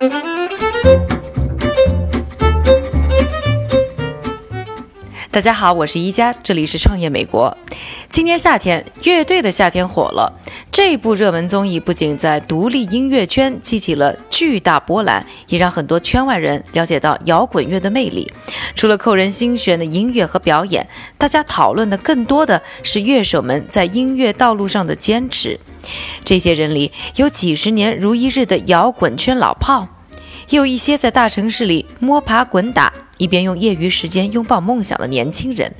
Mm-hmm. 大家好，我是一加，这里是创业美国。今年夏天，乐队的夏天火了。这部热门综艺不仅在独立音乐圈激起了巨大波澜，也让很多圈外人了解到摇滚乐的魅力。除了扣人心弦的音乐和表演，大家讨论的更多的是乐手们在音乐道路上的坚持。这些人里有几十年如一日的摇滚圈老炮，也有一些在大城市里摸爬滚打。一边用业余时间拥抱梦想的年轻人，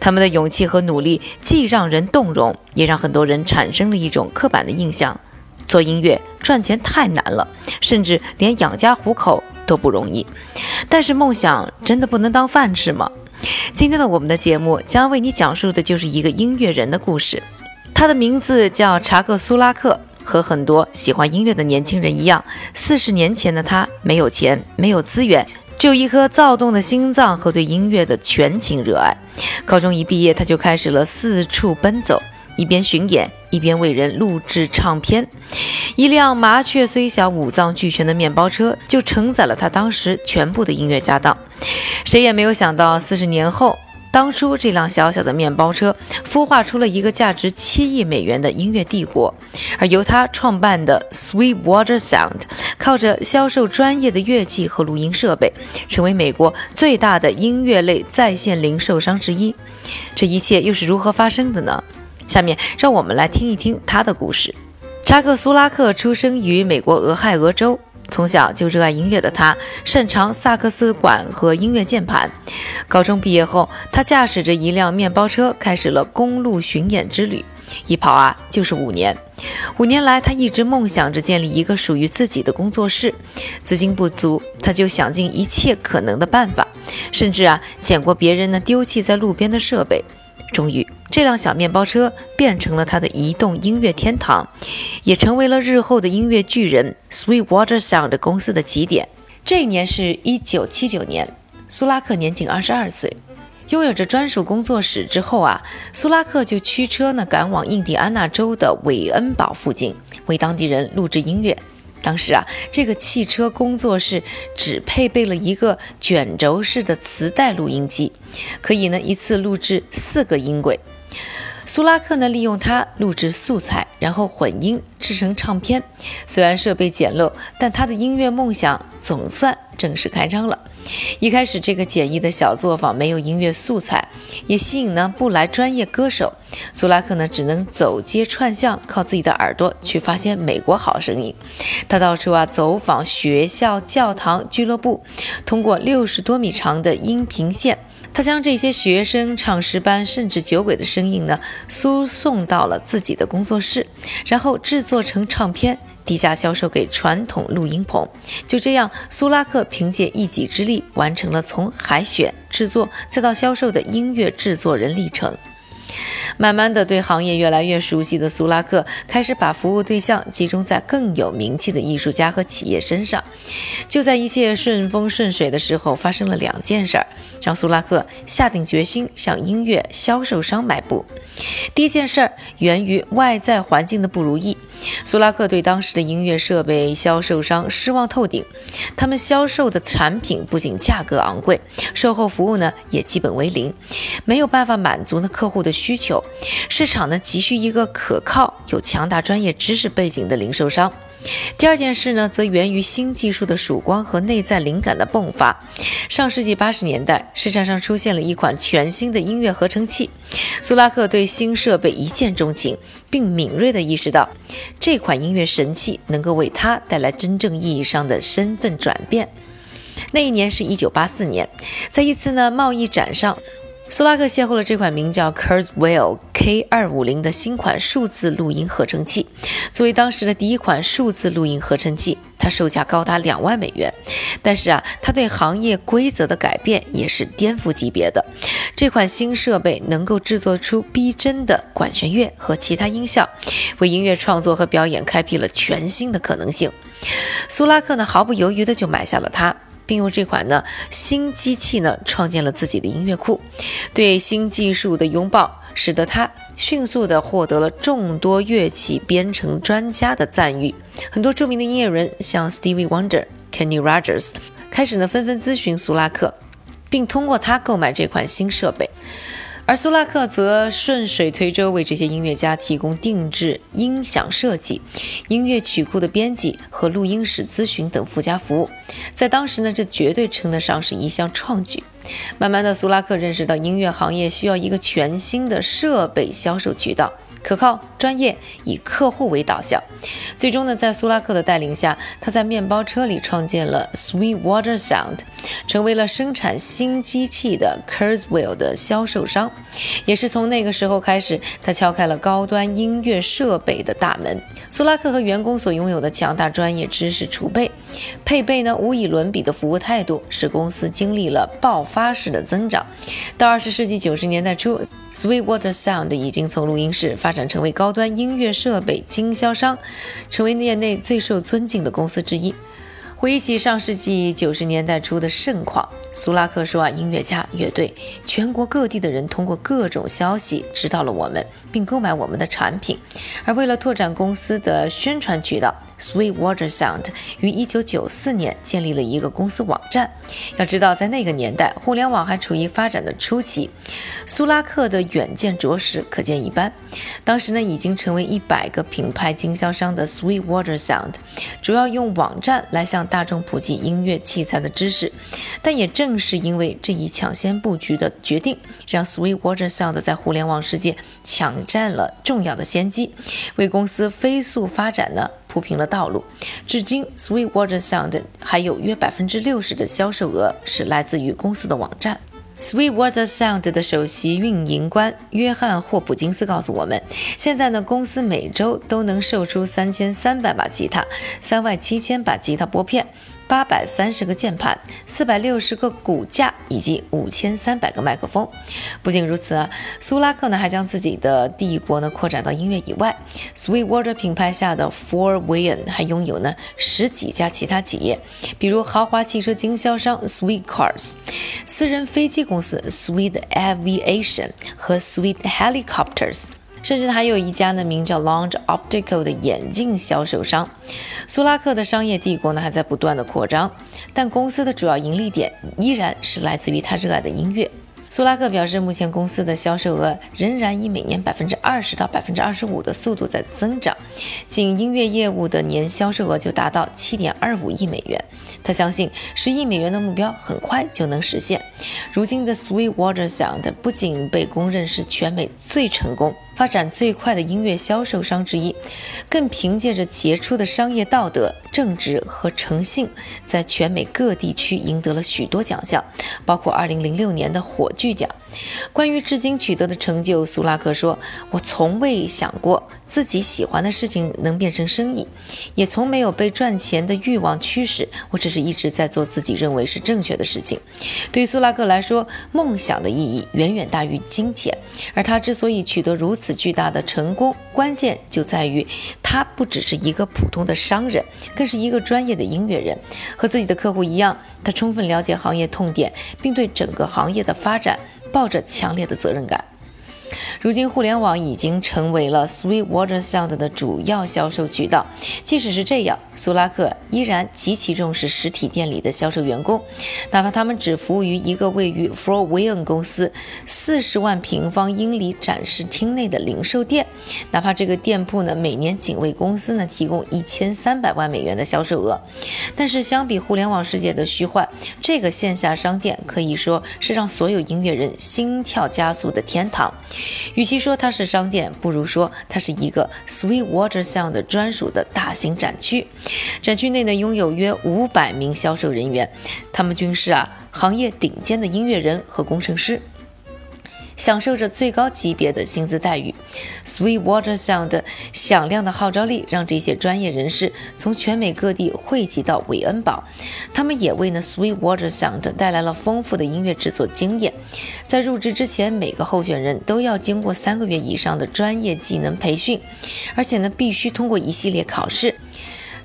他们的勇气和努力既让人动容，也让很多人产生了一种刻板的印象：做音乐赚钱太难了，甚至连养家糊口都不容易。但是梦想真的不能当饭吃吗？今天的我们的节目将为你讲述的就是一个音乐人的故事，他的名字叫查克·苏拉克。和很多喜欢音乐的年轻人一样，四十年前的他没有钱，没有资源。只有一颗躁动的心脏和对音乐的全情热爱。高中一毕业，他就开始了四处奔走，一边巡演，一边为人录制唱片。一辆麻雀虽小，五脏俱全的面包车就承载了他当时全部的音乐家当。谁也没有想到，四十年后。当初这辆小小的面包车孵化出了一个价值七亿美元的音乐帝国，而由他创办的 Sweetwater Sound，靠着销售专业的乐器和录音设备，成为美国最大的音乐类在线零售商之一。这一切又是如何发生的呢？下面让我们来听一听他的故事。扎克苏拉克出生于美国俄亥俄州。从小就热爱音乐的他，擅长萨克斯管和音乐键盘。高中毕业后，他驾驶着一辆面包车，开始了公路巡演之旅。一跑啊，就是五年。五年来，他一直梦想着建立一个属于自己的工作室。资金不足，他就想尽一切可能的办法，甚至啊，捡过别人呢丢弃在路边的设备。终于，这辆小面包车变成了他的移动音乐天堂，也成为了日后的音乐巨人 Sweetwater Sound 公司的起点。这一年是一九七九年，苏拉克年仅二十二岁，拥有着专属工作室之后啊，苏拉克就驱车呢赶往印第安纳州的韦恩堡附近，为当地人录制音乐。当时啊，这个汽车工作室只配备了一个卷轴式的磁带录音机，可以呢一次录制四个音轨。苏拉克呢利用它录制素材，然后混音制成唱片。虽然设备简陋，但他的音乐梦想总算正式开张了。一开始，这个简易的小作坊没有音乐素材，也吸引呢不来专业歌手。苏拉克呢只能走街串巷，靠自己的耳朵去发现美国好声音。他到处啊走访学校、教堂、俱乐部，通过六十多米长的音频线。他将这些学生、唱诗班甚至酒鬼的声音呢，输送到了自己的工作室，然后制作成唱片，低价销售给传统录音棚。就这样，苏拉克凭借一己之力，完成了从海选、制作再到销售的音乐制作人历程。慢慢的，对行业越来越熟悉的苏拉克开始把服务对象集中在更有名气的艺术家和企业身上。就在一切顺风顺水的时候，发生了两件事儿，让苏拉克下定决心向音乐销售商迈步。第一件事儿源于外在环境的不如意，苏拉克对当时的音乐设备销售商失望透顶。他们销售的产品不仅价格昂贵，售后服务呢也基本为零，没有办法满足呢客户的需求。市场呢急需一个可靠、有强大专业知识背景的零售商。第二件事呢，则源于新技术的曙光和内在灵感的迸发。上世纪八十年代，市场上出现了一款全新的音乐合成器。苏拉克对新设备一见钟情，并敏锐地意识到，这款音乐神器能够为他带来真正意义上的身份转变。那一年是一九八四年，在一次呢贸易展上。苏拉克邂逅了这款名叫 Kurzweil K 二五零的新款数字录音合成器。作为当时的第一款数字录音合成器，它售价高达两万美元。但是啊，它对行业规则的改变也是颠覆级别的。这款新设备能够制作出逼真的管弦乐和其他音效，为音乐创作和表演开辟了全新的可能性。苏拉克呢，毫不犹豫的就买下了它。并用这款呢新机器呢创建了自己的音乐库，对新技术的拥抱，使得他迅速的获得了众多乐器编程专家的赞誉。很多著名的音乐人，像 Stevie Wonder、Kenny Rogers，开始呢纷纷咨询苏拉克，并通过他购买这款新设备。而苏拉克则顺水推舟，为这些音乐家提供定制音响设计、音乐曲库的编辑和录音室咨询等附加服务。在当时呢，这绝对称得上是一项创举。慢慢的，苏拉克认识到音乐行业需要一个全新的设备销售渠道。可靠、专业，以客户为导向。最终呢，在苏拉克的带领下，他在面包车里创建了 Sweetwater Sound，成为了生产新机器的 Kurzweil 的销售商。也是从那个时候开始，他敲开了高端音乐设备的大门。苏拉克和员工所拥有的强大专业知识储备，配备呢无以伦比的服务态度，使公司经历了爆发式的增长。到二十世纪九十年代初。Sweetwater Sound 已经从录音室发展成为高端音乐设备经销商，成为业内最受尊敬的公司之一。回忆起上世纪九十年代初的盛况，苏拉克说：“啊，音乐家、乐队，全国各地的人通过各种消息知道了我们，并购买我们的产品。而为了拓展公司的宣传渠道，Sweetwater Sound 于1994年建立了一个公司网站。要知道，在那个年代，互联网还处于发展的初期，苏拉克的远见着实可见一斑。当时呢，已经成为一百个品牌经销商的 Sweetwater Sound，主要用网站来向大众普及音乐器材的知识，但也正是因为这一抢先布局的决定，让 Sweetwater Sound 在互联网世界抢占了重要的先机，为公司飞速发展呢铺平了道路。至今，Sweetwater Sound 还有约百分之六十的销售额是来自于公司的网站。Sweetwater Sound 的首席运营官约翰霍普金斯告诉我们，现在呢，公司每周都能售出三千三百把吉他，三万七千把吉他拨片。八百三十个键盘，四百六十个骨架，以及五千三百个麦克风。不仅如此啊，苏拉克呢还将自己的帝国呢扩展到音乐以外。Sweetwater 品牌下的 Four Wayne 还拥有呢十几家其他企业，比如豪华汽车经销商 Sweet Cars、私人飞机公司 Sweet Aviation 和 Sweet Helicopters。甚至还有一家呢，名叫 Lounge Optical 的眼镜销售商。苏拉克的商业帝国呢，还在不断的扩张，但公司的主要盈利点依然是来自于他热爱的音乐。苏拉克表示，目前公司的销售额仍然以每年百分之二十到百分之二十五的速度在增长，仅音乐业务的年销售额就达到七点二五亿美元。他相信十亿美元的目标很快就能实现。如今的 Sweetwater Sound 不仅被公认是全美最成功。发展最快的音乐销售商之一，更凭借着杰出的商业道德、正直和诚信，在全美各地区赢得了许多奖项，包括2006年的火炬奖。关于至今取得的成就，苏拉克说：“我从未想过自己喜欢的事情能变成生意，也从没有被赚钱的欲望驱使。我只是一直在做自己认为是正确的事情。”对于苏拉克来说，梦想的意义远远大于金钱，而他之所以取得如此。巨大的成功关键就在于，他不只是一个普通的商人，更是一个专业的音乐人。和自己的客户一样，他充分了解行业痛点，并对整个行业的发展抱着强烈的责任感。如今，互联网已经成为了 Sweetwater Sound 的主要销售渠道。即使是这样，苏拉克依然极其重视实体店里的销售员工，哪怕他们只服务于一个位于 f o r w i l l n 公司四十万平方英里展示厅内的零售店，哪怕这个店铺呢每年仅为公司呢提供一千三百万美元的销售额。但是，相比互联网世界的虚幻，这个线下商店可以说是让所有音乐人心跳加速的天堂。与其说它是商店，不如说它是一个 Sweetwater Sound 专属的大型展区。展区内呢，拥有约五百名销售人员，他们均是啊行业顶尖的音乐人和工程师。享受着最高级别的薪资待遇，Sweetwater Sound 响亮的号召力让这些专业人士从全美各地汇集到韦恩堡。他们也为呢 Sweetwater Sound 带来了丰富的音乐制作经验。在入职之前，每个候选人都要经过三个月以上的专业技能培训，而且呢必须通过一系列考试。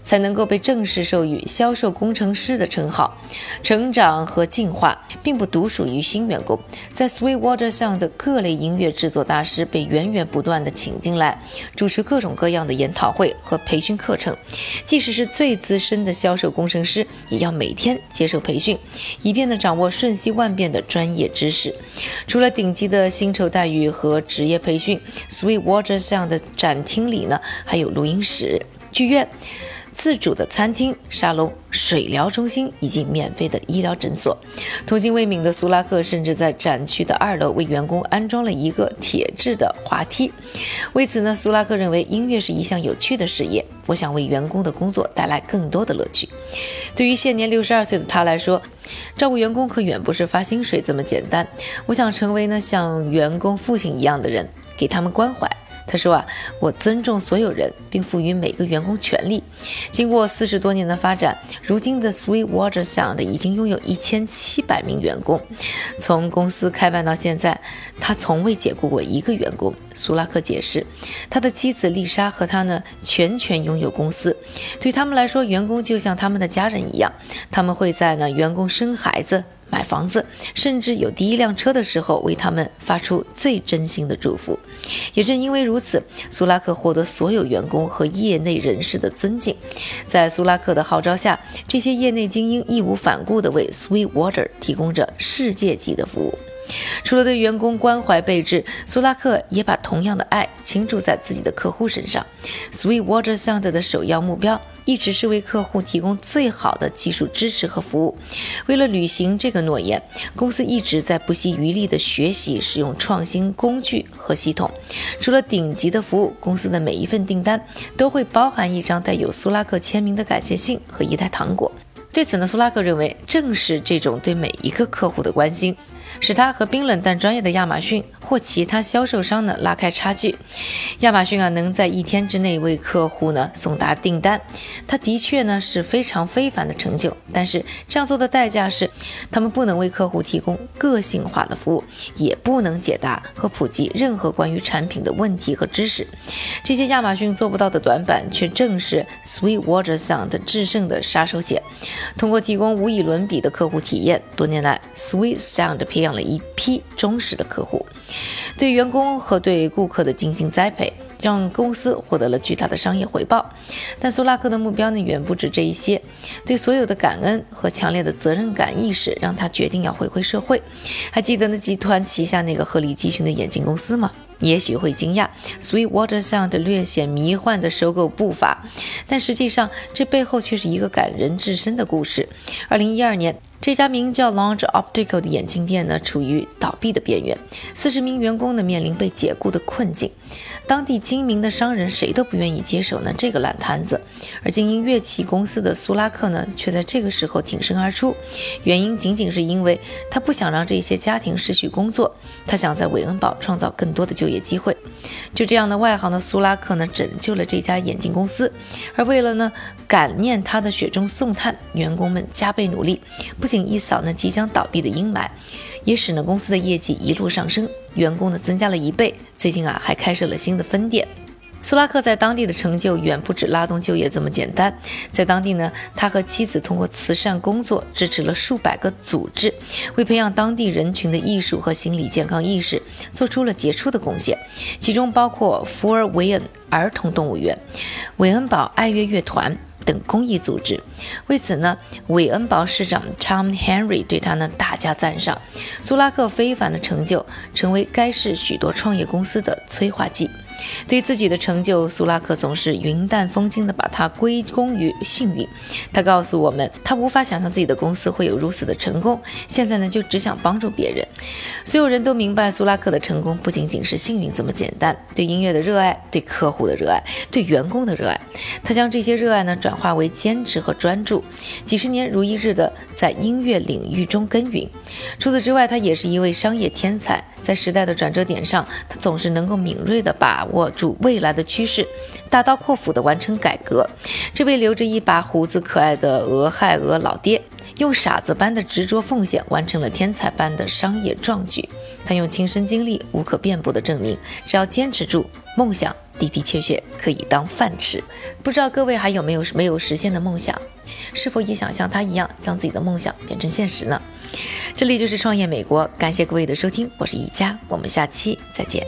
才能够被正式授予销售工程师的称号。成长和进化并不独属于新员工，在 Sweetwater 上的各类音乐制作大师被源源不断地请进来，主持各种各样的研讨会和培训课程。即使是最资深的销售工程师，也要每天接受培训，以便呢掌握瞬息万变的专业知识。除了顶级的薪酬待遇和职业培训，Sweetwater 上的展厅里呢还有录音室、剧院。自主的餐厅、沙龙、水疗中心以及免费的医疗诊所。童心未泯的苏拉克甚至在展区的二楼为员工安装了一个铁质的滑梯。为此呢，苏拉克认为音乐是一项有趣的事业。我想为员工的工作带来更多的乐趣。对于现年六十二岁的他来说，照顾员工可远不是发薪水这么简单。我想成为呢像员工父亲一样的人，给他们关怀。他说啊，我尊重所有人，并赋予每个员工权利。经过四十多年的发展，如今的 Sweetwater Sound 已经拥有一千七百名员工。从公司开办到现在，他从未解雇过一个员工。苏拉克解释，他的妻子丽莎和他呢，全权拥有公司。对他们来说，员工就像他们的家人一样。他们会在呢，员工生孩子。买房子，甚至有第一辆车的时候，为他们发出最真心的祝福。也正因为如此，苏拉克获得所有员工和业内人士的尊敬。在苏拉克的号召下，这些业内精英义无反顾地为 Sweetwater 提供着世界级的服务。除了对员工关怀备至，苏拉克也把同样的爱倾注在自己的客户身上。Sweetwater Sound 的首要目标。一直是为客户提供最好的技术支持和服务。为了履行这个诺言，公司一直在不惜余力地学习使用创新工具和系统。除了顶级的服务，公司的每一份订单都会包含一张带有苏拉克签名的感谢信和一袋糖果。对此呢，苏拉克认为，正是这种对每一个客户的关心。使他和冰冷但专业的亚马逊或其他销售商呢拉开差距。亚马逊啊能在一天之内为客户呢送达订单，它的确呢是非常非凡的成就。但是这样做的代价是，他们不能为客户提供个性化的服务，也不能解答和普及任何关于产品的问题和知识。这些亚马逊做不到的短板，却正是 Sweetwater Sound 制胜的杀手锏。通过提供无以伦比的客户体验，多年来 Sweet Sound 培养了一批忠实的客户，对员工和对顾客的精心栽培，让公司获得了巨大的商业回报。但苏拉克的目标呢，远不止这一些。对所有的感恩和强烈的责任感意识，让他决定要回馈社会。还记得那集团旗下那个鹤立鸡群的眼镜公司吗？也许会惊讶，Sweetwater Sound 略显迷幻的收购步伐，但实际上这背后却是一个感人至深的故事。二零一二年。这家名叫 Lounge Optical 的眼镜店呢，处于倒闭的边缘，四十名员工呢面临被解雇的困境。当地精明的商人谁都不愿意接手呢这个烂摊子，而经营乐器公司的苏拉克呢，却在这个时候挺身而出。原因仅仅是因为他不想让这些家庭失去工作，他想在韦恩堡创造更多的就业机会。就这样的外行的苏拉克呢，拯救了这家眼镜公司。而为了呢感念他的雪中送炭，员工们加倍努力，不仅。一扫那即将倒闭的阴霾，也使呢公司的业绩一路上升，员工呢增加了一倍。最近啊还开设了新的分店。苏拉克在当地的成就远不止拉动就业这么简单，在当地呢，他和妻子通过慈善工作支持了数百个组织，为培养当地人群的艺术和心理健康意识做出了杰出的贡献，其中包括福尔维恩儿童动物园、韦恩堡爱乐乐团。等公益组织，为此呢，韦恩堡市长 Tom Henry 对他呢大加赞赏。苏拉克非凡的成就，成为该市许多创业公司的催化剂。对自己的成就，苏拉克总是云淡风轻地把它归功于幸运。他告诉我们，他无法想象自己的公司会有如此的成功。现在呢，就只想帮助别人。所有人都明白，苏拉克的成功不仅仅是幸运这么简单。对音乐的热爱，对客户的热爱，对员工的热爱，他将这些热爱呢转化为坚持和专注，几十年如一日的在音乐领域中耕耘。除此之外，他也是一位商业天才。在时代的转折点上，他总是能够敏锐地把握住未来的趋势，大刀阔斧地完成改革。这位留着一把胡子、可爱的俄亥俄老爹，用傻子般的执着奉献，完成了天才般的商业壮举。他用亲身经历无可辩驳地证明，只要坚持住，梦想的的确确可以当饭吃。不知道各位还有没有没有实现的梦想？是否也想像他一样，将自己的梦想变成现实呢？这里就是创业美国，感谢各位的收听，我是一佳，我们下期再见。